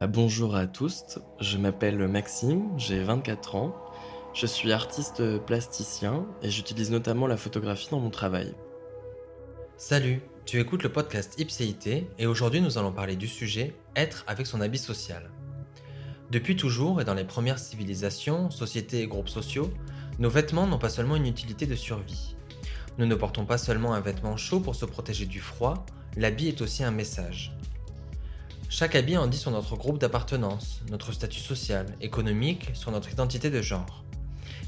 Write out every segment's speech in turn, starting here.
Ah, bonjour à tous, je m'appelle Maxime, j'ai 24 ans, je suis artiste plasticien et j'utilise notamment la photographie dans mon travail. Salut, tu écoutes le podcast Ipséité et aujourd'hui nous allons parler du sujet Être avec son habit social. Depuis toujours et dans les premières civilisations, sociétés et groupes sociaux, nos vêtements n'ont pas seulement une utilité de survie. Nous ne portons pas seulement un vêtement chaud pour se protéger du froid, l'habit est aussi un message. Chaque habit en dit sur notre groupe d'appartenance, notre statut social, économique, sur notre identité de genre.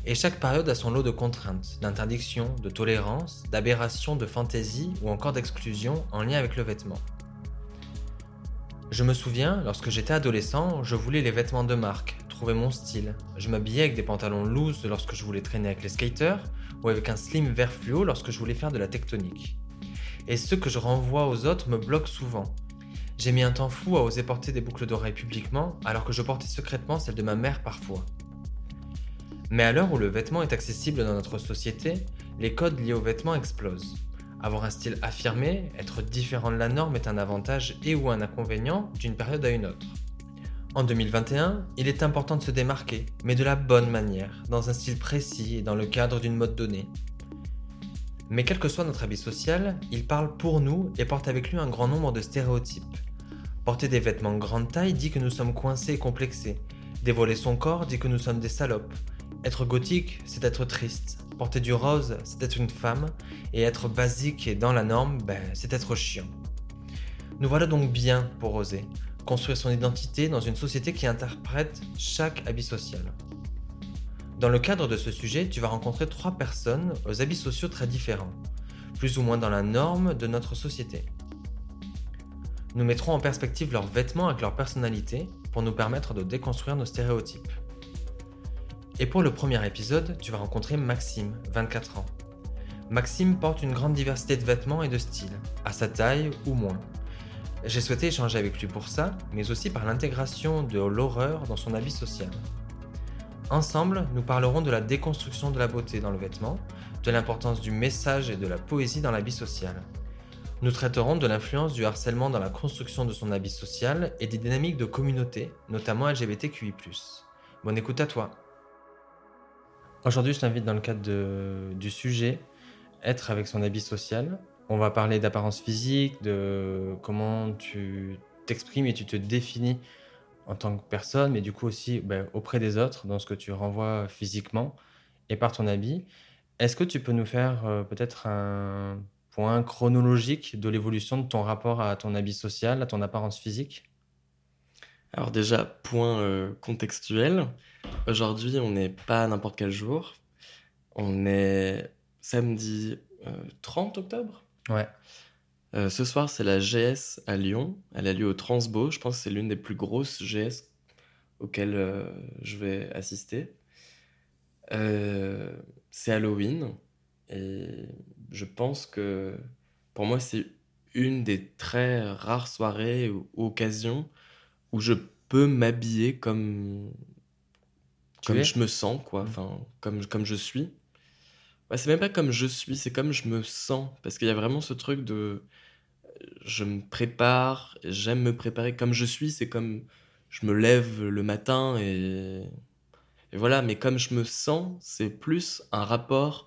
Et chaque période a son lot de contraintes, d'interdictions, de tolérances, d'aberrations, de fantaisie ou encore d'exclusion en lien avec le vêtement. Je me souviens, lorsque j'étais adolescent, je voulais les vêtements de marque, trouver mon style. Je m'habillais avec des pantalons loose lorsque je voulais traîner avec les skaters, ou avec un slim vert fluo lorsque je voulais faire de la tectonique. Et ce que je renvoie aux autres me bloque souvent, j'ai mis un temps fou à oser porter des boucles d'oreilles publiquement, alors que je portais secrètement celles de ma mère parfois. Mais à l'heure où le vêtement est accessible dans notre société, les codes liés au vêtement explosent. Avoir un style affirmé, être différent de la norme est un avantage et ou un inconvénient d'une période à une autre. En 2021, il est important de se démarquer, mais de la bonne manière, dans un style précis et dans le cadre d'une mode donnée. Mais quel que soit notre habit social, il parle pour nous et porte avec lui un grand nombre de stéréotypes. Porter des vêtements grande taille dit que nous sommes coincés et complexés. Dévoiler son corps dit que nous sommes des salopes. Être gothique, c'est être triste. Porter du rose, c'est être une femme. Et être basique et dans la norme, ben, c'est être chiant. Nous voilà donc bien pour oser. Construire son identité dans une société qui interprète chaque habit social. Dans le cadre de ce sujet, tu vas rencontrer trois personnes aux habits sociaux très différents, plus ou moins dans la norme de notre société. Nous mettrons en perspective leurs vêtements avec leur personnalité pour nous permettre de déconstruire nos stéréotypes. Et pour le premier épisode, tu vas rencontrer Maxime, 24 ans. Maxime porte une grande diversité de vêtements et de styles, à sa taille ou moins. J'ai souhaité échanger avec lui pour ça, mais aussi par l'intégration de l'horreur dans son habit social. Ensemble, nous parlerons de la déconstruction de la beauté dans le vêtement, de l'importance du message et de la poésie dans l'habit social. Nous traiterons de l'influence du harcèlement dans la construction de son habit social et des dynamiques de communauté, notamment LGBTQI. Bonne écoute à toi. Aujourd'hui, je t'invite dans le cadre du sujet Être avec son habit social. On va parler d'apparence physique, de comment tu t'exprimes et tu te définis en tant que personne, mais du coup aussi ben, auprès des autres, dans ce que tu renvoies physiquement et par ton habit. Est-ce que tu peux nous faire euh, peut-être un point chronologique de l'évolution de ton rapport à ton habit social, à ton apparence physique? Alors déjà, point euh, contextuel. Aujourd'hui, on n'est pas n'importe quel jour. On est samedi 30 euh, octobre Ouais. Euh, ce soir, c'est la GS à Lyon. Elle a lieu au Transbo. Je pense que c'est l'une des plus grosses GS auxquelles je vais assister. c'est Halloween. Et je pense que pour moi, c'est une des très rares soirées ou occasions où je peux m'habiller comme, comme je me sens, quoi. Mmh. Enfin, comme, comme je suis. Bah, c'est même pas comme je suis, c'est comme je me sens. Parce qu'il y a vraiment ce truc de. Je me prépare, j'aime me préparer comme je suis, c'est comme je me lève le matin et. Et voilà, mais comme je me sens, c'est plus un rapport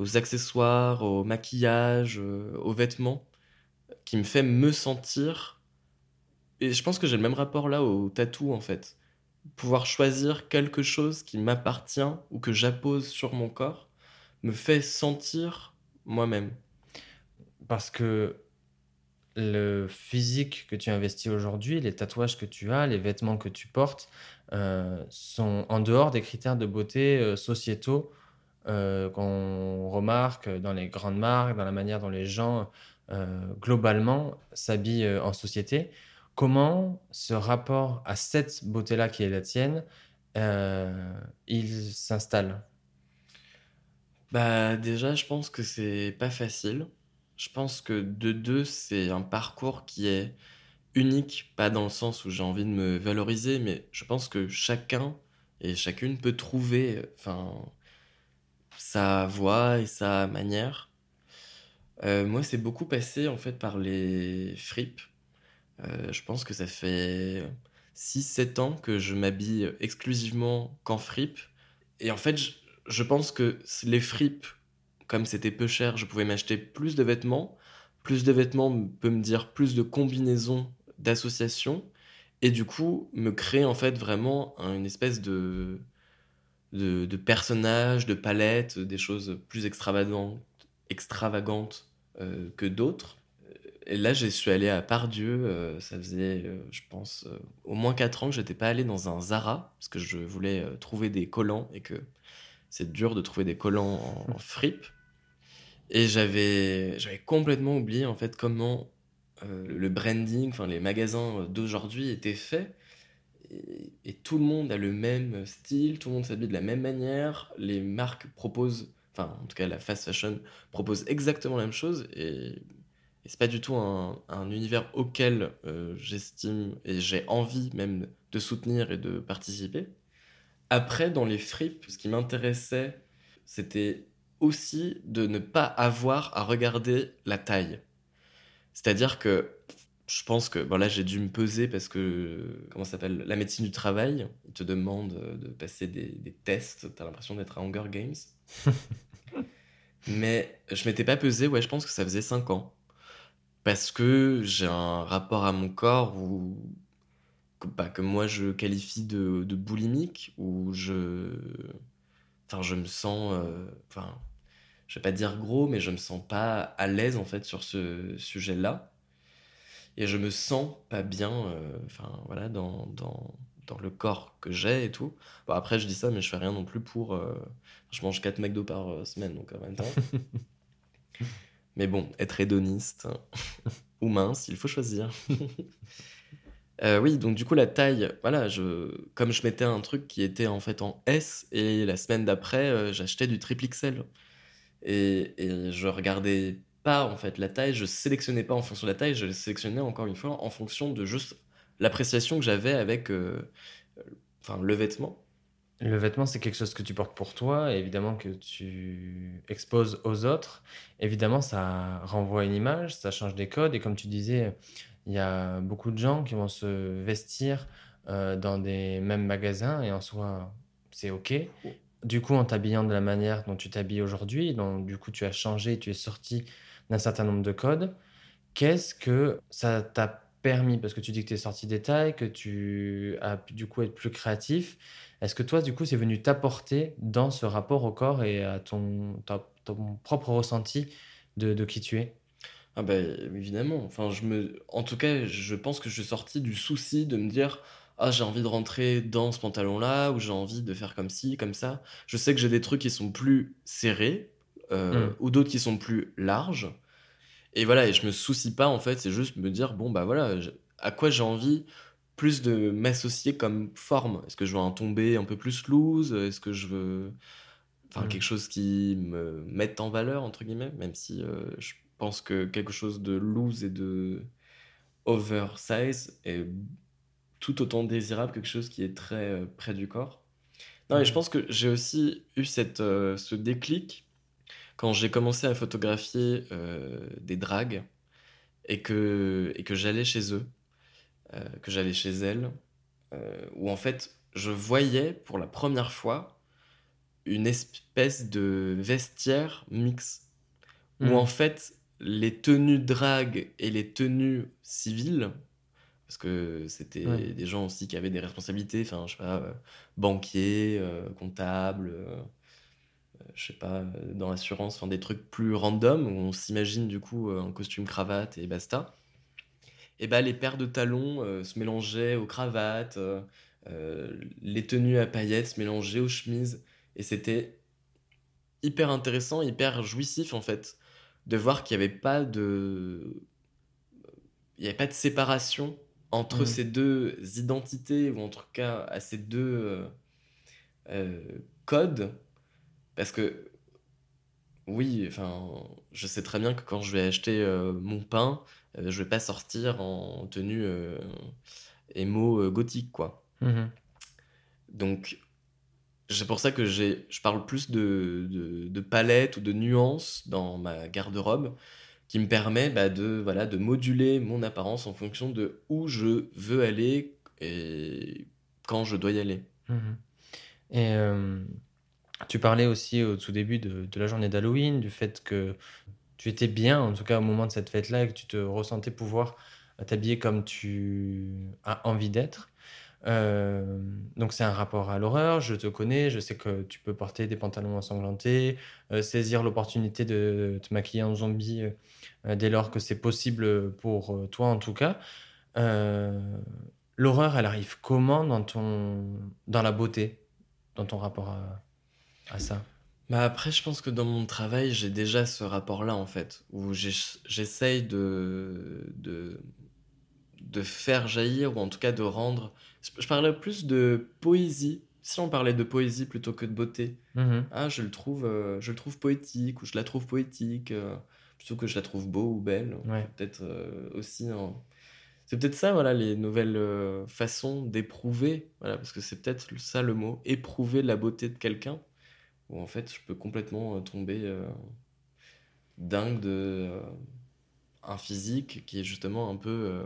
aux accessoires, au maquillage, euh, aux vêtements, qui me fait me sentir. Et je pense que j'ai le même rapport là au tatou en fait. Pouvoir choisir quelque chose qui m'appartient ou que j'appose sur mon corps me fait sentir moi-même. Parce que le physique que tu investis aujourd'hui, les tatouages que tu as, les vêtements que tu portes, euh, sont en dehors des critères de beauté euh, sociétaux euh, qu'on remarque dans les grandes marques, dans la manière dont les gens euh, globalement s'habillent euh, en société. Comment ce rapport à cette beauté-là qui est la tienne, il s'installe? Bah déjà, je pense que c'est pas facile. Je pense que de deux, c'est un parcours qui est unique, pas dans le sens où j'ai envie de me valoriser, mais je pense que chacun et chacune peut trouver, enfin, sa voix et sa manière. Euh, moi, c'est beaucoup passé en fait par les fripes. Euh, je pense que ça fait 6-7 ans que je m'habille exclusivement qu'en fripe. Et en fait, je, je pense que les fripes, comme c'était peu cher, je pouvais m'acheter plus de vêtements. Plus de vêtements peut me dire plus de combinaisons d'associations. Et du coup, me créer en fait vraiment une espèce de, de, de personnage, de palette, des choses plus extravagantes, extravagantes euh, que d'autres. Et là, je suis allé à Pardieu. euh, ça faisait, euh, je pense, au moins 4 ans que j'étais pas allé dans un Zara parce que je voulais trouver des collants et que c'est dur de trouver des collants en, en fripe. Et j'avais, j'avais complètement oublié en fait comment le branding, enfin les magasins d'aujourd'hui étaient faits. Et, tout le monde a le même style, tout le monde s'habille de la même manière. Les marques proposent, enfin en tout cas la fast fashion propose exactement la même chose. Et, et c'est pas du tout un, un univers auquel euh, j'estime et j'ai envie même de soutenir et de participer. Après, dans les fripes, ce qui m'intéressait, c'était aussi de ne pas avoir à regarder la taille. C'est-à-dire que je pense que bon là j'ai dû me peser parce que comment s'appelle la médecine du travail, il te demande de passer des, des tests, t'as l'impression d'être à Hunger Games. Mais je m'étais pas pesé, ouais, je pense que ça faisait 5 ans. Parce que j'ai un rapport à mon corps où, que, bah, que moi je qualifie de, de boulimique, où je, enfin, je me sens, euh, enfin, je vais pas dire gros, mais je me sens pas à l'aise en fait sur ce sujet-là. Et je me sens pas bien, euh, enfin, voilà, dans, dans, dans le corps que j'ai et tout. Bon, après, je dis ça, mais je fais rien non plus pour. euh, je mange 4 McDo par euh, semaine, donc en même temps. Mais bon, être hédoniste ou mince, il faut choisir. Euh, oui, donc du coup, la taille, voilà, je, comme je mettais un truc qui était en fait en S, et la semaine d'après, euh, j'achetais du triple XL. Et, et je regardais pas en fait la taille, je sélectionnais pas en fonction de la taille, je sélectionnais encore une fois en fonction de juste l'appréciation que j'avais avec euh, euh, enfin, le vêtement. Le vêtement, c'est quelque chose que tu portes pour toi, et évidemment que tu exposes aux autres. Évidemment, ça renvoie une image, ça change des codes, et comme tu disais, il y a beaucoup de gens qui vont se vestir euh, dans des mêmes magasins, et en soi, c'est OK. Du coup, en t'habillant de la manière dont tu t'habilles aujourd'hui, donc du coup, tu as changé, tu es sorti d'un certain nombre de codes. Qu'est-ce que ça t'a permis? Parce que tu dis que tu es sorti des tailles, que tu as pu du coup être plus créatif. Est-ce que toi, du coup, c'est venu t'apporter dans ce rapport au corps et à ton, ton propre ressenti de, de qui tu es? Ah bah évidemment, enfin je me en tout cas, je pense que je suis sorti du souci de me dire ah j'ai envie de rentrer dans ce pantalon-là ou j'ai envie de faire comme ci, comme ça. Je sais que j'ai des trucs qui sont plus serrés euh, Hmm. ou d'autres qui sont plus larges. Et voilà, et je me soucie pas en fait, c'est juste me dire bon bah voilà, je- à quoi j'ai envie plus de m'associer comme forme? Est-ce que je veux un tombé un peu plus loose? Est-ce que je veux enfin Hmm. quelque chose qui me mette en valeur entre guillemets même si euh, je pense que quelque chose de loose et de oversize est tout autant désirable que quelque chose qui est très euh, près du corps non et je Hmm. pense que j'ai aussi eu cette, euh, ce déclic quand j'ai commencé à photographier euh, des dragues et que, et que j'allais chez eux euh, que j'allais chez elles euh, où en fait je voyais pour la première fois une espèce de vestiaire mix où en Hmm. fait les tenues drag et les tenues civiles, parce que c'était Ouais. des gens aussi qui avaient des responsabilités, enfin je sais pas, banquiers, comptables, je sais pas, euh, dans l'assurance, enfin des trucs plus random où on s'imagine du coup euh, un costume cravate et basta. Et bah les paires de talons euh, se mélangeaient aux cravates, euh, euh, les tenues à paillettes se mélangeaient aux chemises, et c'était hyper intéressant, hyper jouissif en fait, de voir qu'il n'y avait pas de, il y avait pas de séparation entre Hmm. ces deux identités ou en tout cas à ces deux euh, euh, codes, parce que oui, enfin, je sais très bien que quand je vais acheter euh, mon pain, euh, je vais pas sortir en tenue euh, émo euh, gothique quoi. Mhm. Donc c'est pour ça que j'ai, je parle plus de, de, de palette ou de nuances dans ma garde-robe qui me permet bah, de, voilà, de moduler mon apparence en fonction de où je veux aller et quand je dois y aller. Mhm. Et euh, tu parlais aussi au tout début de, la journée d'Halloween, du fait que tu étais bien, en tout cas au moment de cette fête-là, et que tu te ressentais pouvoir t'habiller comme tu as envie d'être. Euh, donc c'est un rapport à l'horreur, je te connais, je sais que tu peux porter des pantalons ensanglantés, euh, saisir l'opportunité de te maquiller en zombie euh, dès lors que c'est possible pour toi en tout cas. L'horreur, elle arrive comment dans, ton, dans la beauté, dans ton rapport à, à ça bah après, je pense que dans mon travail, j'ai déjà ce rapport-là, en fait, où j'essaye de, de, de faire jaillir, ou en tout cas de rendre je parlais plus de poésie. Si on parlait de poésie plutôt que de beauté, ah, je, le trouve, euh, je le trouve poétique ou je la trouve poétique euh, plutôt que je la trouve beau ou belle. Peut-être euh, aussi. C'est peut-être ça, voilà, les nouvelles façons d'éprouver, voilà, parce que c'est peut-être ça le mot, éprouver la beauté de quelqu'un, où en fait je peux complètement tomber dingue de un physique qui est justement un peu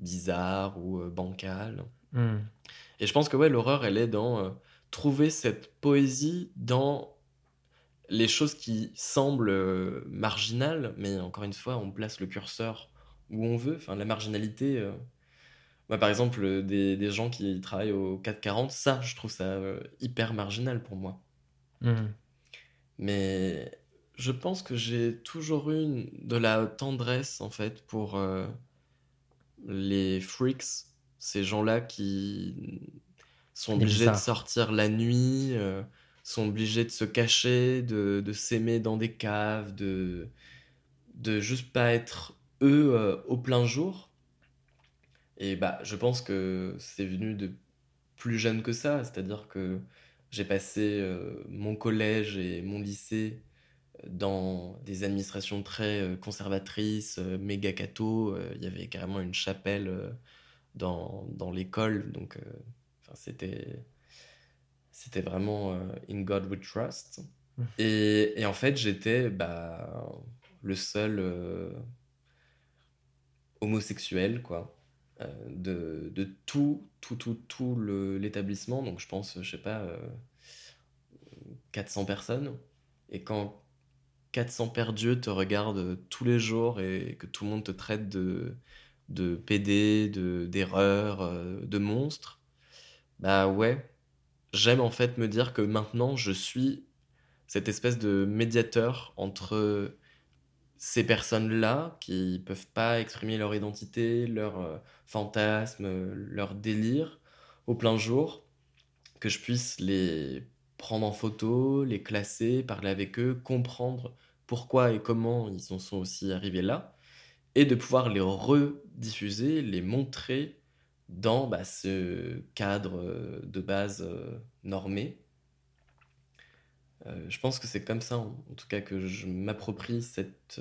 bizarre ou bancal. Hmm. Et je pense que ouais, l'horreur, elle est dans euh, trouver cette poésie dans les choses qui semblent euh, marginales, mais encore une fois, on place le curseur où on veut. Enfin, la marginalité. Euh, par exemple, des, des, gens qui travaillent au 440, ça, je trouve ça hyper marginal pour moi. Hmm. Mais je pense que j'ai toujours eu de la tendresse, en fait, pour les freaks ces gens-là qui sont obligés de sortir la nuit, euh, sont obligés de se cacher, de, de s'aimer dans des caves, de, de juste pas être eux euh, au plein jour. Et bah, je pense que c'est venu de plus jeune que ça, c'est-à-dire que j'ai passé euh, mon collège et mon lycée dans des administrations très conservatrices, méga catho. Il y avait carrément une chapelle dans, dans l'école. Donc, euh, c'était, c'était vraiment euh, In God We Trust. Et, et en fait, j'étais bah, le seul euh, homosexuel, quoi. De, de, tout, tout, tout, l'établissement. Donc, je pense, je sais pas, 400 personnes. Et quand 400 perdus te regardent tous les jours et que tout le monde te traite de, de PD, de d'erreurs, euh, de monstres, bah ouais, j'aime en fait me dire que maintenant je suis cette espèce de médiateur entre ces personnes-là qui peuvent pas exprimer leur identité, leur euh, fantasme, leur délire au plein jour, que je puisse les prendre en photo, les classer, parler avec eux, comprendre pourquoi et comment ils en sont aussi arrivés là et de pouvoir les rediffuser, les montrer dans bah, ce cadre euh, de base euh, normé. Euh, je pense que c'est comme ça, en, tout cas, que je m'approprie cette,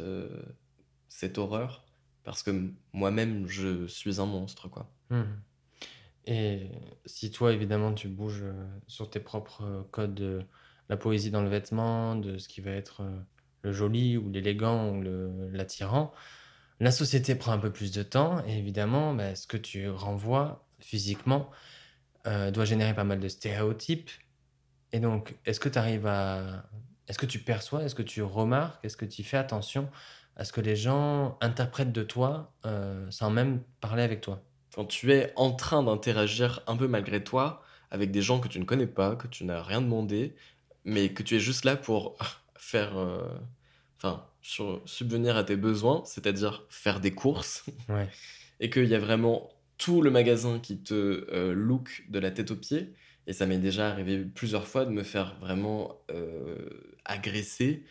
cette horreur, parce que moi-même, je suis un monstre, quoi. Mmh. Et si toi, évidemment, tu bouges sur tes propres codes de la poésie dans le vêtement, de ce qui va être le joli ou l'élégant ou l'attirant, la société prend un peu plus de temps et évidemment, bah, ce que tu renvoies physiquement euh, doit générer pas mal de stéréotypes. Et donc, est-ce que tu arrives à... Est-ce que tu perçois, est-ce que tu remarques, est-ce que tu fais attention à ce que les gens interprètent de toi euh, sans même parler avec toi? Quand tu es en train d'interagir un peu malgré toi avec des gens que tu ne connais pas, que tu n'as rien demandé, mais que tu es juste là pour faire... Euh, enfin, subvenir à tes besoins, c'est-à-dire faire des courses, et qu'il y a vraiment tout le magasin qui te euh, look de la tête aux pieds. Et ça m'est déjà arrivé plusieurs fois de me faire vraiment euh, agresser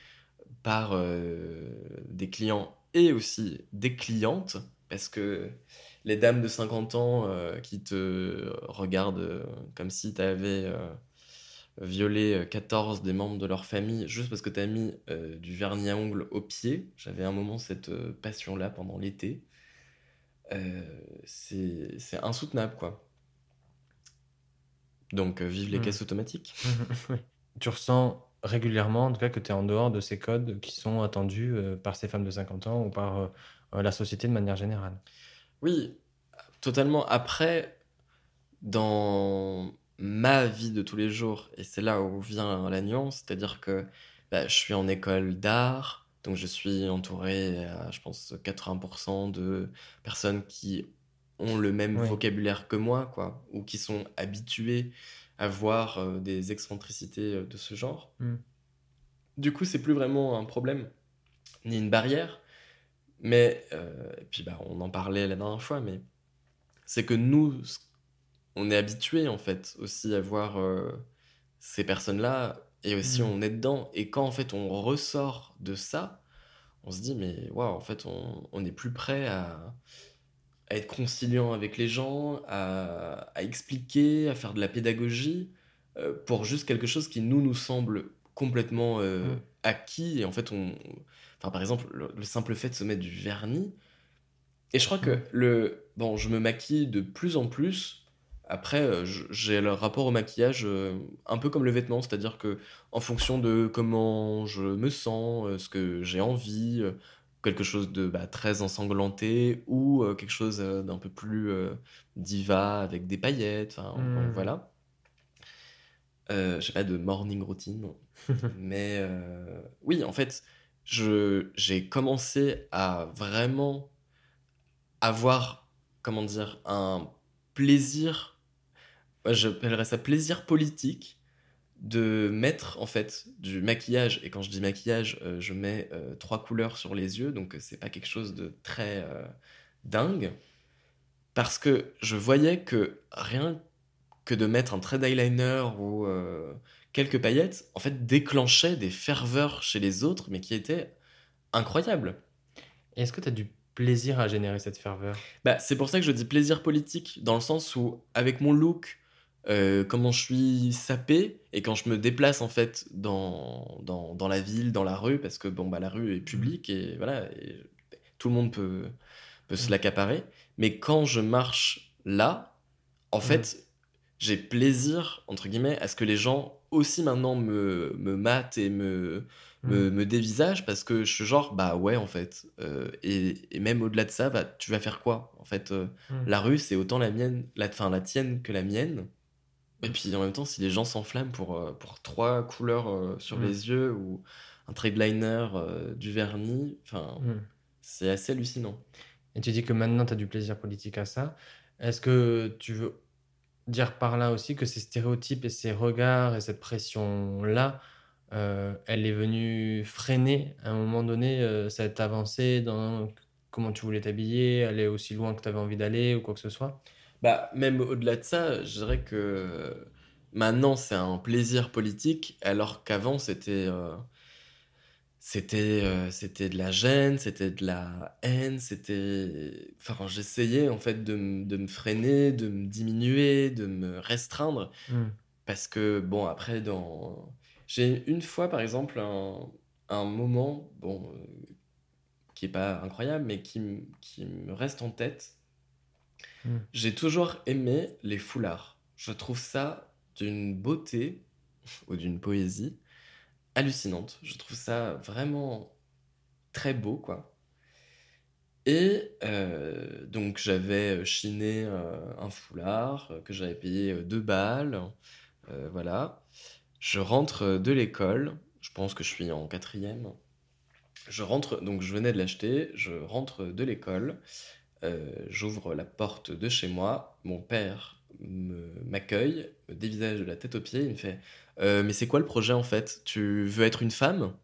par euh, des clients et aussi des clientes, parce que les dames de 50 ans qui te regardent comme si tu avais violer 14 euh, des membres de leur famille juste parce que tu as mis euh, du vernis à ongles au pied. J'avais un moment cette euh, passion-là pendant l'été. c'est insoutenable, quoi. Donc, vive les mmh. caisses automatiques. Tu ressens régulièrement, en tout cas, que tu es en dehors de ces codes qui sont attendus par ces femmes de 50 ans ou par la société de manière générale? Oui, totalement. Après, dans ma vie de tous les jours, et c'est là où vient la nuance, c'est-à-dire que bah, je suis en école d'art, donc je suis entouré à, je pense, 80% de personnes qui ont le même vocabulaire que moi, quoi, ou qui sont habituées à voir euh, des excentricités euh, de ce genre. Hmm. Du coup, c'est plus vraiment un problème, ni une barrière, mais, euh, et puis bah, on en parlait la dernière fois, mais c'est que nous, on est habitué en fait aussi à voir ces personnes-là et aussi hmm. on est dedans. Et quand en fait on ressort de ça, on se dit mais waouh, en fait on, on est plus prêt à, à être conciliant avec les gens, à, expliquer, à faire de la pédagogie, euh, pour juste quelque chose qui nous nous semble complètement euh, mm. acquis. Et en fait, on, enfin, par exemple, le, simple fait de se mettre du vernis. Et je crois que mm. le, bon, je me maquille de plus en plus. Après, euh, j'ai le rapport au maquillage un peu comme le vêtement, c'est-à-dire que en fonction de comment je me sens, ce que j'ai envie, quelque chose de bah, très ensanglanté ou euh, quelque chose euh, d'un peu plus euh, diva avec des paillettes. Enfin, hmm. voilà. je sais pas de morning routine, mais oui, en fait, je j'ai commencé à vraiment avoir, comment dire, un plaisir. J'appellerais ça plaisir politique de mettre en fait du maquillage. Et quand je dis maquillage euh, je mets euh, trois couleurs sur les yeux. Donc c'est pas quelque chose de très euh, dingue. Parce que je voyais que rien que de mettre un trait d'eyeliner ou quelques paillettes en fait déclenchait des ferveurs chez les autres mais qui étaient incroyables. Est-ce que tu as du plaisir à générer cette ferveur? Bah, c'est pour ça que je dis plaisir politique dans le sens où avec mon look euh, comment je suis sapé et quand je me déplace en fait dans, dans, dans, la ville, dans la rue, parce que bon, bah, la rue est publique et voilà, tout le monde peut, peut se mmh. l'accaparer. Mais quand je marche là, en mmh. fait, j'ai plaisir, entre guillemets, à ce que les gens aussi maintenant me, me matent et me, me, me, dévisagent parce que je suis genre, bah ouais, en fait. Euh, et, et, même au-delà de ça, bah, tu vas faire quoi? En fait, euh, la rue, c'est autant la mienne, la, fin, la tienne que la mienne. Et puis en même temps, si les gens s'enflamment pour, euh, pour trois couleurs euh, sur mm. les yeux ou un trait liner, euh, du vernis, enfin, mm. c'est assez hallucinant. Et tu dis que maintenant tu as du plaisir politique à ça. Est-ce que tu veux dire par là aussi que ces stéréotypes et ces regards et cette pression-là, elle est venue freiner à un moment donné cette avancée dans comment tu voulais t'habiller, aller aussi loin que tu avais envie d'aller ou quoi que ce soit? Bah, même au-delà de ça, je dirais que maintenant c'est un plaisir politique, alors qu'avant c'était euh, c'était euh, c'était de la gêne, c'était de la haine, c'était. Enfin, j'essayais en fait de, de, me freiner, de me diminuer, de me restreindre. Hmm. Parce que, bon, après, dans. J'ai une fois, par exemple, un, un moment, bon, euh, qui est pas incroyable, mais qui, qui me reste en tête Hmm. J'ai toujours aimé les foulards. Je trouve ça d'une beauté ou d'une poésie hallucinante. Je trouve ça vraiment très beau, quoi. Et euh, donc j'avais chiné euh, un foulard euh, que j'avais payé deux balles. voilà. Je rentre de l'école. Je pense que je suis en quatrième. Je rentre, donc je venais de l'acheter. Je rentre de l'école. Euh, j'ouvre la porte de chez moi, mon père m'accueille, me, dévisage de la tête aux pieds, il me fait euh, Mais c'est quoi le projet en fait? Tu veux être une femme?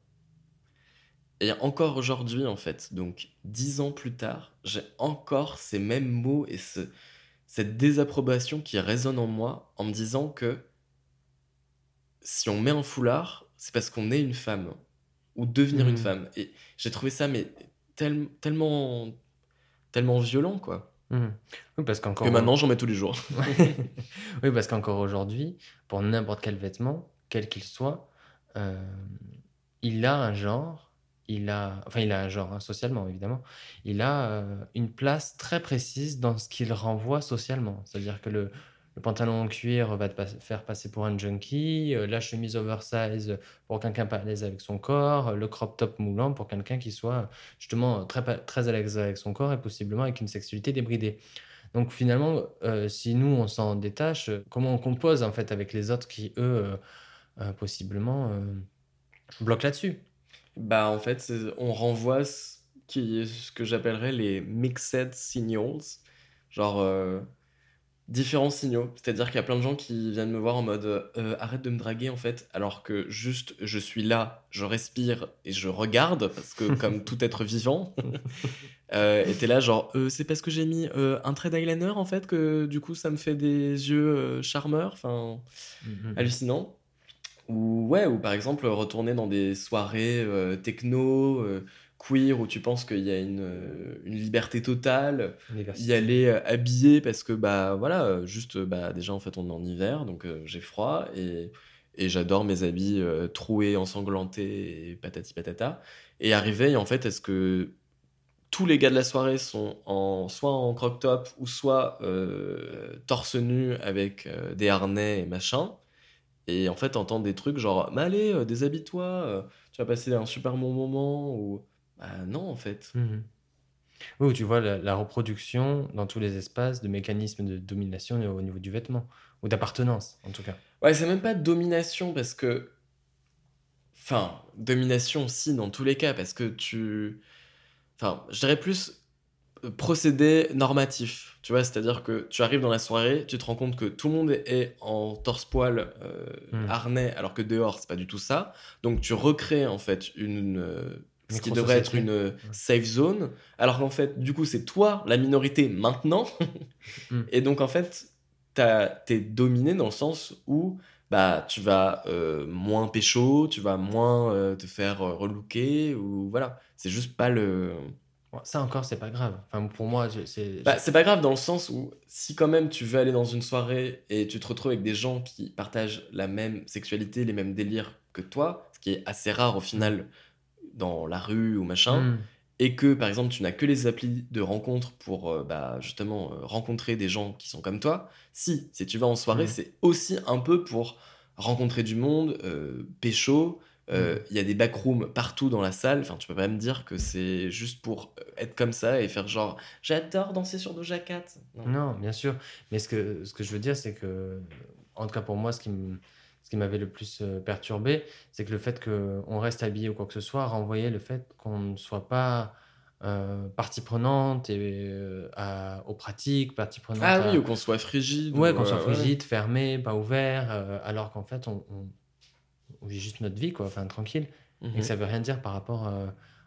Et encore aujourd'hui en fait, donc dix ans plus tard, j'ai encore ces mêmes mots et ce, cette désapprobation qui résonne en moi en me disant que si on met un foulard, c'est parce qu'on est une femme ou devenir une mmh. femme. Et j'ai trouvé ça mais tellement tellement violent, quoi. Mmh. Oui, parce qu'encore. Que maintenant, j'en mets tous les jours. oui, parce qu'encore aujourd'hui, pour n'importe quel vêtement, quel qu'il soit, euh, il a un genre, il a, enfin, il a un genre, hein, socialement, évidemment, il a euh, une place très précise dans ce qu'il renvoie socialement. C'est-à-dire que le, le pantalon en cuir va te faire passer pour un junkie, euh, la chemise oversize pour quelqu'un pas à l'aise avec son corps, le crop top moulant pour quelqu'un qui soit justement très, très à l'aise avec son corps et possiblement avec une sexualité débridée. Donc finalement, euh, si nous, on s'en détache, comment on compose en fait avec les autres qui, eux, euh, possiblement, bloquent là-dessus? Bah, en fait, on renvoie ce, ce que j'appellerais les mixed signals, genre différents signaux. C'est-à-dire qu'il y a plein de gens qui viennent me voir en mode euh, arrête de me draguer en fait, alors que juste je suis là, je respire et je regarde, parce que comme tout être vivant, euh, et t'es là genre Euh, c'est parce que j'ai mis euh, un trait d'eyeliner en fait que du coup ça me fait des yeux charmeurs, enfin Mhm. hallucinant. Ou ouais, ou par exemple retourner dans des soirées techno, queer, où tu penses qu'il y a une, euh, une liberté totale, y aller euh, habillé parce que bah voilà, euh, juste euh, bah déjà en fait on est en hiver, donc euh, j'ai froid et, et j'adore mes habits euh, troués, ensanglantés et patati patata. Et arriver en fait, est-ce que tous les gars de la soirée sont en, soit en croc top ou soit torse nu avec des harnais et machin. Et en fait, entendre des trucs genre, mais allez, déshabille-toi, tu vas passer un super bon moment. Ou bah non, en fait. Mhm. Oui, tu vois la, la reproduction dans tous les espaces de mécanismes de domination au niveau du vêtement, ou d'appartenance en tout cas. Ouais, c'est même pas domination parce que. Enfin, domination, si, dans tous les cas, parce que tu. Enfin, je dirais plus euh, procédé normatif. Tu vois, c'est-à-dire que tu arrives dans la soirée, tu te rends compte que tout le monde est en torse-poil, euh, Mm. harnais, alors que dehors, c'est pas du tout ça. Donc tu recrées en fait une. euh, ce qui devrait être une euh, safe zone, alors qu'en fait, du coup, c'est toi la minorité maintenant. Mm. Et donc, en fait, t'es dominé dans le sens où bah, tu vas euh, moins pécho, tu vas moins euh, te faire euh, relooker, ou voilà. C'est juste pas le. Ça encore, c'est pas grave. Enfin, pour moi, c'est. Bah, c'est pas grave dans le sens où si quand même tu veux aller dans une soirée et tu te retrouves avec des gens qui partagent la même sexualité, les mêmes délires que toi, ce qui est assez rare au final dans la rue ou machin, Mhm. et que par exemple tu n'as que les applis de rencontre pour euh, bah, justement euh, rencontrer des gens qui sont comme toi, si, si tu vas en soirée, Mhm. c'est aussi un peu pour rencontrer du monde, euh, pécho. Mhm. Il y a des backrooms partout dans la salle. Enfin, tu peux pas me dire que c'est juste pour être comme ça et faire genre j'adore danser sur Doja Cat. Non. Non, bien sûr. Mais ce que, ce que je veux dire, c'est que, en tout cas pour moi, ce qui me- ce qui m'avait le plus euh, perturbé, c'est que le fait qu'on reste habillé ou quoi que ce soit renvoyait le fait qu'on ne soit pas euh, partie prenante et, euh, à- aux pratiques, partie prenante Ah à- oui, ou qu'on soit frigide. Ouais, ou, qu'on soit euh, ouais. frigide, fermé, pas ouvert, alors qu'en fait, on, on- on vit juste notre vie, quoi, enfin, tranquille. Et Mhm. que ça veut rien dire par rapport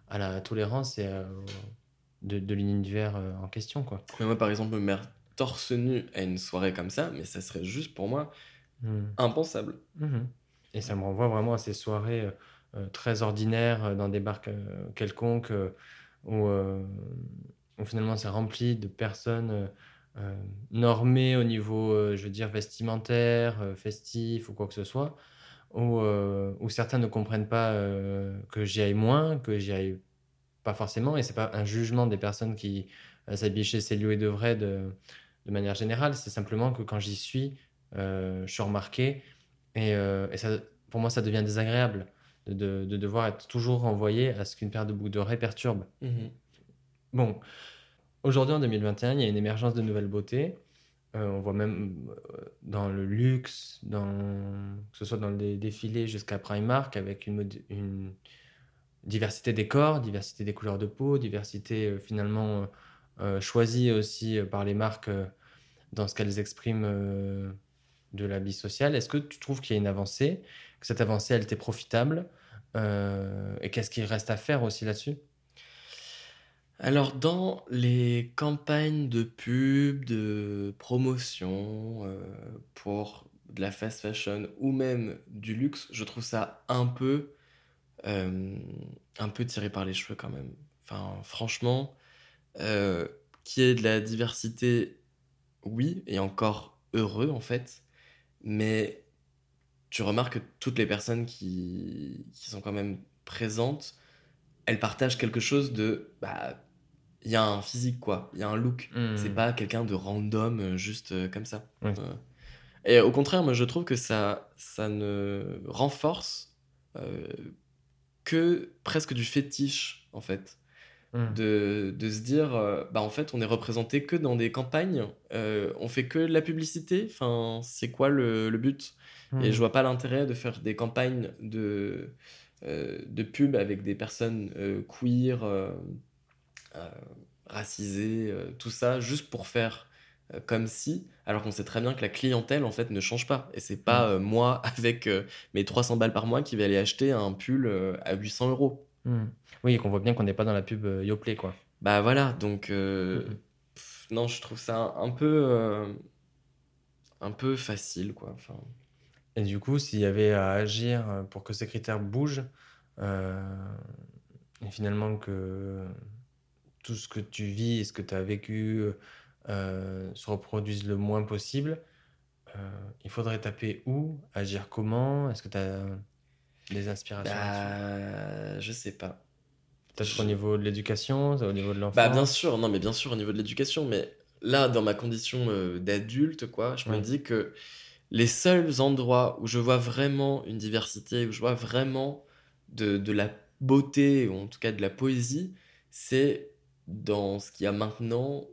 à la tolérance et de, de l'univers en question, quoi. Mais moi, par exemple, me mettre torse nu à une soirée comme ça, mais ça serait juste pour moi Hmm. impensable. Mhm. Et ça me renvoie vraiment à ces soirées euh, euh, très ordinaires euh, dans des bars euh, quelconques euh, où, euh, où finalement c'est rempli de personnes normées au niveau, euh, je veux dire, vestimentaire, euh, festif ou quoi que ce soit, où, euh, où certains ne comprennent pas euh, que j'y aille moins, que j'y aille pas forcément, et c'est pas un jugement des personnes qui euh, s'habillent chez Célio et de vrai de, de manière générale, c'est simplement que quand j'y suis, je suis remarqué et, euh, et ça, pour moi, ça devient désagréable de, de- de devoir être toujours renvoyé à ce qu'une paire de boucles d'oreilles perturbe. Mhm. Bon, aujourd'hui en 2021, il y a une émergence de nouvelles beautés. Euh, on voit même euh, dans le luxe, dans, que ce soit dans les défilés jusqu'à Primark, avec une, une diversité des corps, diversité des couleurs de peau, diversité euh, finalement euh, euh, choisie aussi euh, par les marques euh, dans ce qu'elles expriment de l'habit social. Est-ce que tu trouves qu'il y a une avancée, que cette avancée, elle t'est profitable euh, Et qu'est-ce qu'il reste à faire aussi là-dessus? Alors, dans les campagnes de pub, de promotion euh, pour de la fast fashion ou même du luxe, je trouve ça un peu, euh, un peu tiré par les cheveux quand même. Enfin, franchement, euh, qu'il y ait de la diversité, oui, et encore heureux en fait, mais tu remarques que toutes les personnes qui, qui sont quand même présentes, elles partagent quelque chose de... Bah, il y a un physique, quoi. Il y a un look. Hmm. C'est pas quelqu'un de random, juste euh, comme ça. Oui. Euh, et au contraire, moi, je trouve que ça, ça ne renforce euh, que presque du fétiche, en fait. Mmh. de, de se dire, euh, bah en fait, on est représenté que dans des campagnes, euh, on fait que de la publicité, enfin, c'est quoi le, le but? Et Mmh. je vois pas l'intérêt de faire des campagnes de, euh, de pub avec des personnes queer, racisées, tout ça, juste pour faire comme si, alors qu'on sait très bien que la clientèle, en fait, ne change pas. Et c'est pas Mmh. euh, moi, avec euh, mes 300 balles par mois, qui vais aller acheter un pull euh, à 800 euros. Mmh. Oui, qu'on voit bien qu'on n'est pas dans la pub euh, Yoplait, quoi. Bah voilà, donc euh, Mhm. pff, non, je trouve ça un, peu euh, un peu facile quoi. Enfin, Et du coup, s'il y avait à agir pour que ces critères bougent, euh, et finalement que tout ce que tu vis et ce que tu as vécu se reproduise le moins possible, il faudrait taper où, agir comment? Est-ce que tu as des inspirations bah je sais pas. Peut-être Je- au niveau de l'éducation, au niveau de Bah bien sûr, non mais bien sûr au niveau de l'éducation, mais là dans ma condition euh, d'adulte quoi, je me dis que les seuls endroits où je vois vraiment une diversité, où je vois vraiment de, de la beauté, ou en tout cas de la poésie, c'est dans ce qu'il y a maintenant,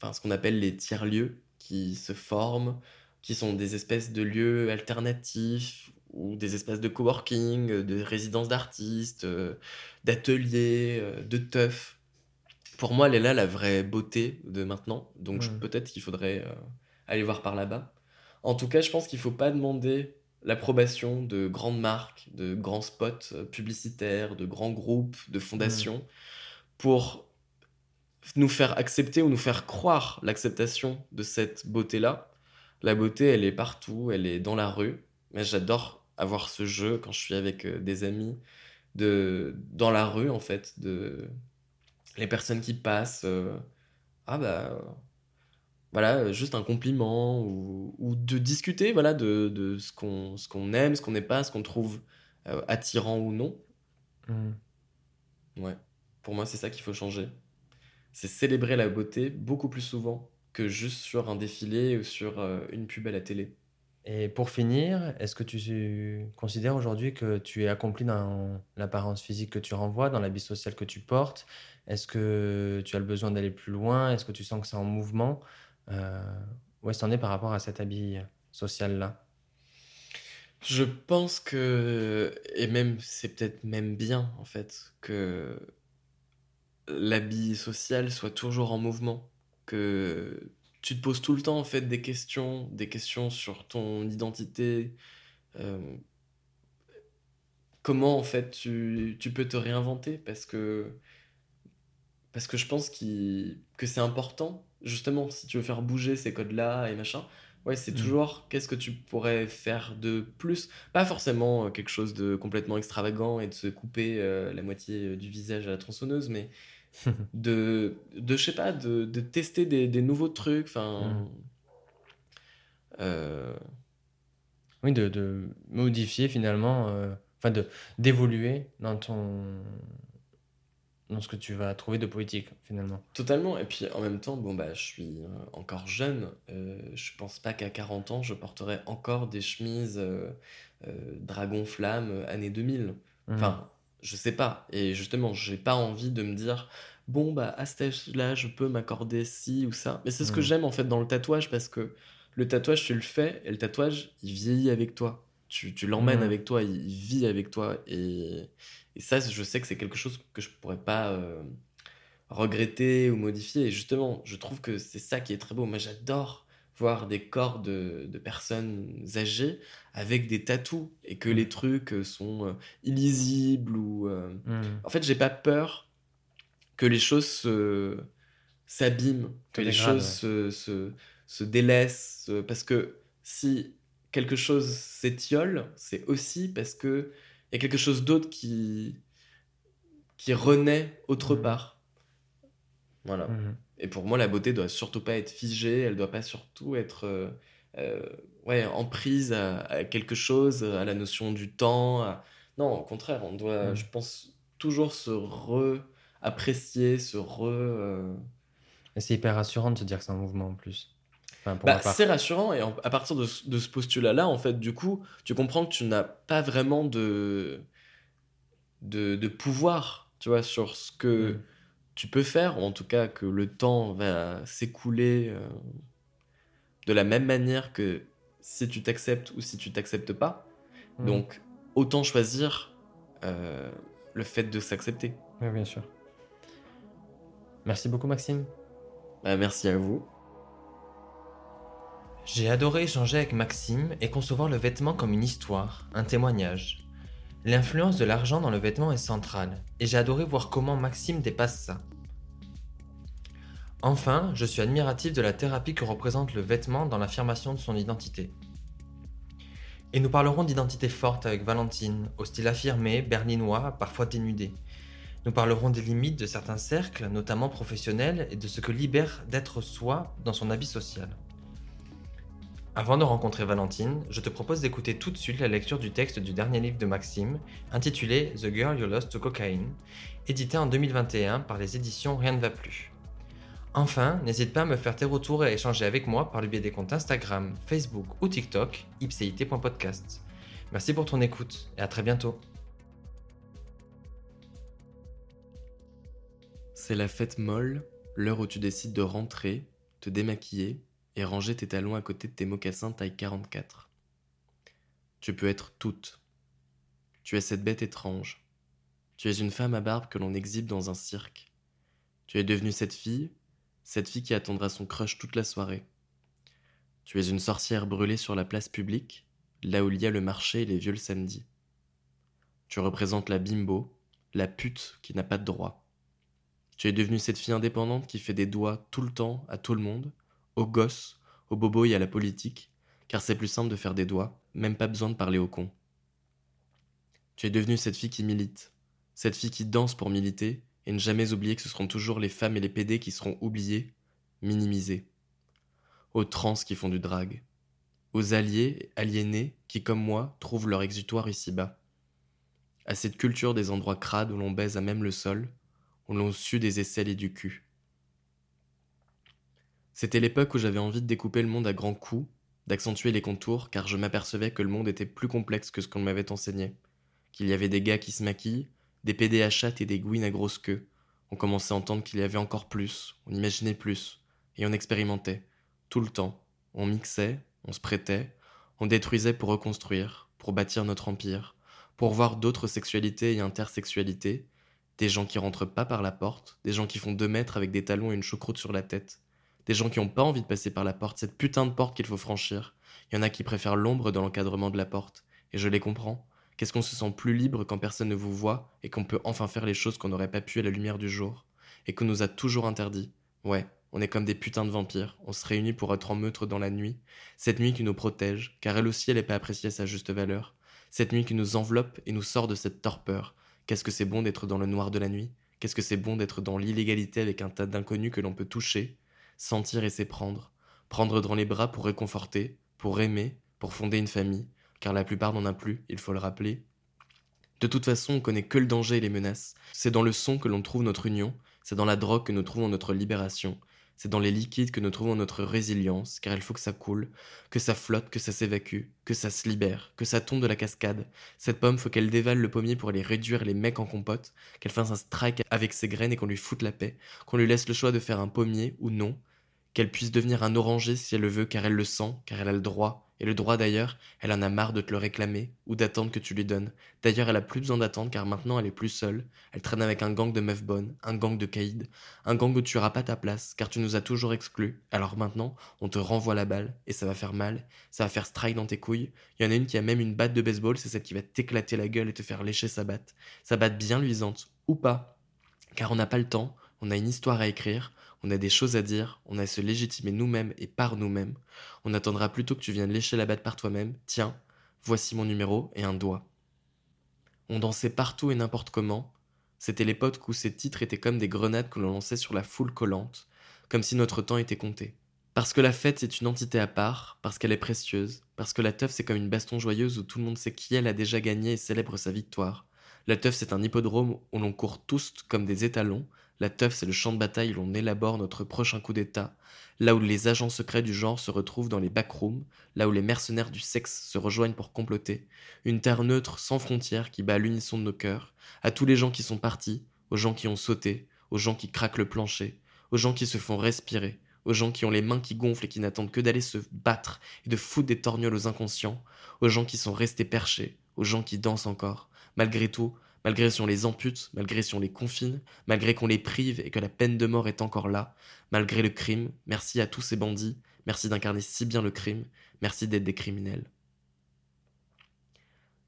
enfin ce qu'on appelle les tiers-lieux, qui se forment, qui sont des espèces de lieux alternatifs, ou des espaces de coworking, euh, de résidences d'artistes, euh, d'ateliers, euh, de teufs. Pour moi, elle est là la vraie beauté de maintenant, donc peut-être qu'il faudrait aller voir par là-bas. En tout cas, je pense qu'il faut pas demander l'approbation de grandes marques, de grands spots publicitaires, de grands groupes, de fondations pour nous faire accepter ou nous faire croire l'acceptation de cette beauté-là. La beauté, elle est partout, elle est dans la rue. Mais j'adore avoir ce jeu quand je suis avec euh, des amis de dans la rue en fait, de les personnes qui passent. euh, ah bah voilà, juste un compliment ou, ou de discuter voilà de, de ce qu'on ce qu'on aime, ce qu'on n'aime pas, ce qu'on trouve euh, attirant ou non. Mm. Ouais. Pour moi, c'est ça qu'il faut changer. C'est célébrer la beauté beaucoup plus souvent que juste sur un défilé ou sur euh, une pub à la télé. Et pour finir, est-ce que tu considères aujourd'hui que tu es accompli dans l'apparence physique que tu renvoies, dans l'habit social que tu portes? Est-ce que tu as le besoin d'aller plus loin? Est-ce que tu sens que c'est en mouvement? Euh, où est-ce que t'en es par rapport à cet habit social-là? Je pense que, et même, c'est peut-être même bien, en fait, que l'habit social soit toujours en mouvement. Que tu te poses tout le temps, en fait, des questions, des questions sur ton identité. euh, comment, en fait, tu, tu peux te réinventer parce que, parce que je pense que c'est important, justement, si tu veux faire bouger ces codes-là et machin. Ouais, c'est Mm. toujours qu'est-ce que tu pourrais faire de plus? Pas forcément euh, quelque chose de complètement extravagant et de se couper euh, la moitié du visage à la tronçonneuse, mais de, de je sais pas, de, de tester des, des nouveaux trucs. Enfin, euh, Oui, de, de modifier finalement, euh, enfin de d'évoluer dans ton dans ce que tu vas trouver de poétique finalement. totalement. Et puis en même temps, bon bah, je suis euh, encore jeune. euh, je pense pas qu'à 40 ans, je porterai encore des chemises euh, euh, dragon flamme euh, années 2000. Mhm. Enfin, je sais pas. Et justement, j'ai pas envie de me dire, bon, bah, à cet âge-là, je peux m'accorder ci ou ça. Mais c'est ce que Mm. j'aime en fait dans le tatouage parce que le tatouage, tu le fais et le tatouage, il vieillit avec toi. Tu, tu l'emmènes Mm. avec toi, il, il vit avec toi. Et, et ça, je sais que c'est quelque chose que je pourrais pas euh, regretter ou modifier. Et justement, je trouve que c'est ça qui est très beau. Moi, j'adore voir des corps de, de personnes âgées avec des tatous et que Mm. les trucs euh, sont euh, illisibles ou euh, Mhm. en fait j'ai pas peur que les choses se s'abîment que les choses se, se, se délaissent parce que si quelque chose s'étiole c'est aussi parce que il y a quelque chose d'autre qui qui renaît autre Mhm. part voilà. Et pour moi, la beauté doit surtout pas être figée, elle doit pas surtout être euh, euh, ouais, en prise à, à quelque chose, à la notion du temps. à- Non, au contraire, on doit, Mm. je pense, toujours se re-apprécier, se re... euh, c'est hyper rassurant de se dire que c'est en mouvement en plus. Enfin, Bah, c'est rassurant et en- à partir de, ce- de ce postulat-là, en fait, du coup, tu comprends que tu n'as pas vraiment de, de, de pouvoir, tu vois, sur ce que Mm. Tu peux faire, ou en tout cas que le temps va s'écouler euh, de la même manière que si tu t'acceptes ou si tu t'acceptes pas. Mhm. Donc, autant choisir euh, le fait de s'accepter. Oui, bien sûr. Merci beaucoup, Maxime. Bah, merci à vous. J'ai adoré échanger avec Maxime et concevoir le vêtement comme une histoire, un témoignage. L'influence de l'argent dans le vêtement est centrale, et j'ai adoré voir comment Maxime dépasse ça. Enfin, je suis admiratif de la thérapie que représente le vêtement dans l'affirmation de son identité. Et nous parlerons d'identité forte avec Valentine, au style affirmé, berlinois, parfois dénudé. Nous parlerons des limites de certains cercles, notamment professionnels, et de ce que libère d'être soi dans son habit social. Avant de rencontrer Valentine, je te propose d'écouter tout de suite la lecture du texte du dernier livre de Maxime, intitulé The Girl You Lost to Cocaine, édité en 2021 par les éditions Rien ne va plus. Enfin, n'hésite pas à me faire tes retours et à échanger avec moi par le biais des comptes Instagram, Facebook ou TikTok, ipcit.podcast. Merci pour ton écoute et à très bientôt. C'est la fête molle, l'heure où tu décides de rentrer, te démaquiller et ranger tes talons à côté de tes mocassins taille 44. Tu peux être toute. Tu es cette bête étrange. Tu es une femme à barbe que l'on exhibe dans un cirque. Tu es devenue cette fille, cette fille qui attendra son crush toute la soirée. Tu es une sorcière brûlée sur la place publique, là où il y a le marché et les vieux le samedi. Tu représentes la bimbo, la pute qui n'a pas de droit. Tu es devenue cette fille indépendante qui fait des doigts tout le temps à tout le monde, aux gosses, aux bobos et à la politique, car c'est plus simple de faire des doigts, même pas besoin de parler aux cons. Tu es devenue cette fille qui milite, cette fille qui danse pour militer, et ne jamais oublier que ce seront toujours les femmes et les pédés qui seront oubliés, minimisés. Aux trans qui font du drag, aux alliés, aliénés qui, comme moi, trouvent leur exutoire ici-bas. À cette culture des endroits crades où l'on baise à même le sol, où l'on sue des aisselles et du cul. C'était l'époque où j'avais envie de découper le monde à grands coups, d'accentuer les contours, car je m'apercevais que le monde était plus complexe que ce qu'on m'avait enseigné. Qu'il y avait des gars qui se maquillent, des PD à chatte et des gouines à grosse queue. On commençait à entendre qu'il y avait encore plus, on imaginait plus, et on expérimentait, tout le temps. On mixait, on se prêtait, on détruisait pour reconstruire, pour bâtir notre empire, pour voir d'autres sexualités et intersexualités, des gens qui rentrent pas par la porte, des gens qui font deux mètres avec des talons et une choucroute sur la tête, des gens qui ont pas envie de passer par la porte, cette putain de porte qu'il faut franchir. Il y en a qui préfèrent l'ombre dans l'encadrement de la porte, et je les comprends. Qu'est-ce qu'on se sent plus libre quand personne ne vous voit et qu'on peut enfin faire les choses qu'on n'aurait pas pu à la lumière du jour, et qu'on nous a toujours interdit. Ouais, on est comme des putains de vampires, on se réunit pour être en meute dans la nuit, cette nuit qui nous protège, car elle aussi elle n'est pas appréciée à sa juste valeur, cette nuit qui nous enveloppe et nous sort de cette torpeur. Qu'est-ce que c'est bon d'être dans le noir de la nuit? Qu'est-ce que c'est bon d'être dans l'illégalité avec un tas d'inconnus que l'on peut toucher, sentir et s'éprendre, prendre dans les bras pour réconforter, pour aimer, pour fonder une famille, car la plupart n'en a plus, il faut le rappeler. De toute façon, on connaît que le danger et les menaces. C'est dans le son que l'on trouve notre union, c'est dans la drogue que nous trouvons notre libération, c'est dans les liquides que nous trouvons notre résilience, car il faut que ça coule, que ça flotte, que ça s'évacue, que ça se libère, que ça tombe de la cascade. Cette pomme, faut qu'elle dévale le pommier pour aller réduire les mecs en compote, qu'elle fasse un strike avec ses graines et qu'on lui foute la paix, qu'on lui laisse le choix de faire un pommier ou non, qu'elle puisse devenir un oranger si elle le veut, car elle le sent, car elle a le droit. Et le droit d'ailleurs, elle en a marre de te le réclamer ou d'attendre que tu lui donnes. D'ailleurs, elle a plus besoin d'attendre car maintenant elle est plus seule. Elle traîne avec un gang de meufs bonnes, un gang de caïds, un gang où tu n'auras pas ta place car tu nous as toujours exclus. Alors maintenant, on te renvoie la balle et ça va faire mal, ça va faire strike dans tes couilles. Il y en a une qui a même une batte de baseball, c'est celle qui va t'éclater la gueule et te faire lécher sa batte. Sa batte bien luisante, ou pas. Car on n'a pas le temps, on a une histoire à écrire, on a des choses à dire, on a à se légitimer nous-mêmes et par nous-mêmes. On attendra plutôt que tu viennes lécher la batte par toi-même. Tiens, voici mon numéro et un doigt. On dansait partout et n'importe comment. C'était l'époque où ces titres étaient comme des grenades que l'on lançait sur la foule collante, comme si notre temps était compté. Parce que la fête c'est une entité à part, parce qu'elle est précieuse, parce que la teuf c'est comme une baston joyeuse où tout le monde sait qui elle a déjà gagné et célèbre sa victoire. La teuf c'est un hippodrome où l'on court tous comme des étalons, la teuf, c'est le champ de bataille où l'on élabore notre prochain coup d'État, là où les agents secrets du genre se retrouvent dans les backrooms, là où les mercenaires du sexe se rejoignent pour comploter. Une terre neutre sans frontières qui bat l'unisson de nos cœurs, à tous les gens qui sont partis, aux gens qui ont sauté, aux gens qui craquent le plancher, aux gens qui se font respirer, aux gens qui ont les mains qui gonflent et qui n'attendent que d'aller se battre et de foutre des torgnoles aux inconscients, aux gens qui sont restés perchés, aux gens qui dansent encore, malgré tout, malgré si on les ampute, malgré si on les confine, malgré qu'on les prive et que la peine de mort est encore là, malgré le crime, merci à tous ces bandits, merci d'incarner si bien le crime, merci d'être des criminels.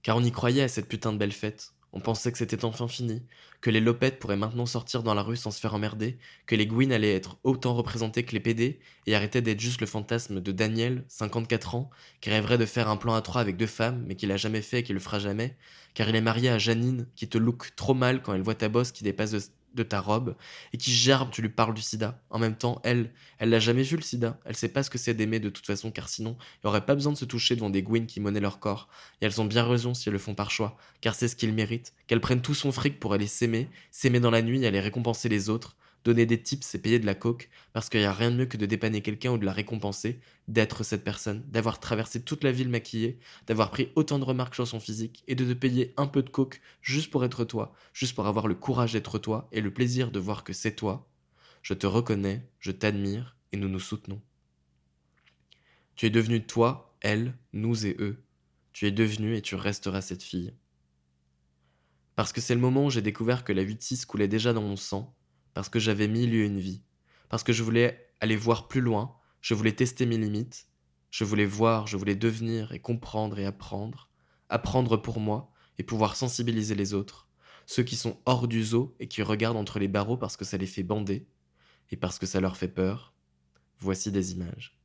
Car on y croyait à cette putain de belle fête, on pensait que c'était enfin fini, que les lopettes pourraient maintenant sortir dans la rue sans se faire emmerder, que les Gwyn allaient être autant représentés que les PD et arrêter d'être juste le fantasme de Daniel, 54 ans, qui rêverait de faire un plan à trois avec deux femmes, mais qui l'a jamais fait et qui le fera jamais, car il est marié à Janine, qui te look trop mal quand elle voit ta bosse qui dépasse de de ta robe et qui gerbe, tu lui parles du sida. En même temps, elle, elle l'a jamais vu le sida. Elle sait pas ce que c'est d'aimer de toute façon, car sinon, il n'y aurait pas besoin de se toucher devant des gouines qui monnaient leur corps. Et elles ont bien raison si elles le font par choix, car c'est ce qu'ils méritent. Qu'elles prennent tout son fric pour aller s'aimer, s'aimer dans la nuit et aller récompenser les autres, Donner des tips, c'est payer de la coke, parce qu'il n'y a rien de mieux que de dépanner quelqu'un ou de la récompenser, d'être cette personne, d'avoir traversé toute la ville maquillée, d'avoir pris autant de remarques sur son physique, et de te payer un peu de coke juste pour être toi, juste pour avoir le courage d'être toi et le plaisir de voir que c'est toi. Je te reconnais, je t'admire, et nous nous soutenons. Tu es devenu toi, elle, nous et eux. Tu es devenu et tu resteras cette fille. Parce que c'est le moment où j'ai découvert que la 8-6 coulait déjà dans mon sang, parce que j'avais mille et une vie, parce que je voulais aller voir plus loin, je voulais tester mes limites, je voulais voir, je voulais devenir et comprendre et apprendre, apprendre pour moi et pouvoir sensibiliser les autres, ceux qui sont hors du zoo et qui regardent entre les barreaux parce que ça les fait bander et parce que ça leur fait peur. Voici des images.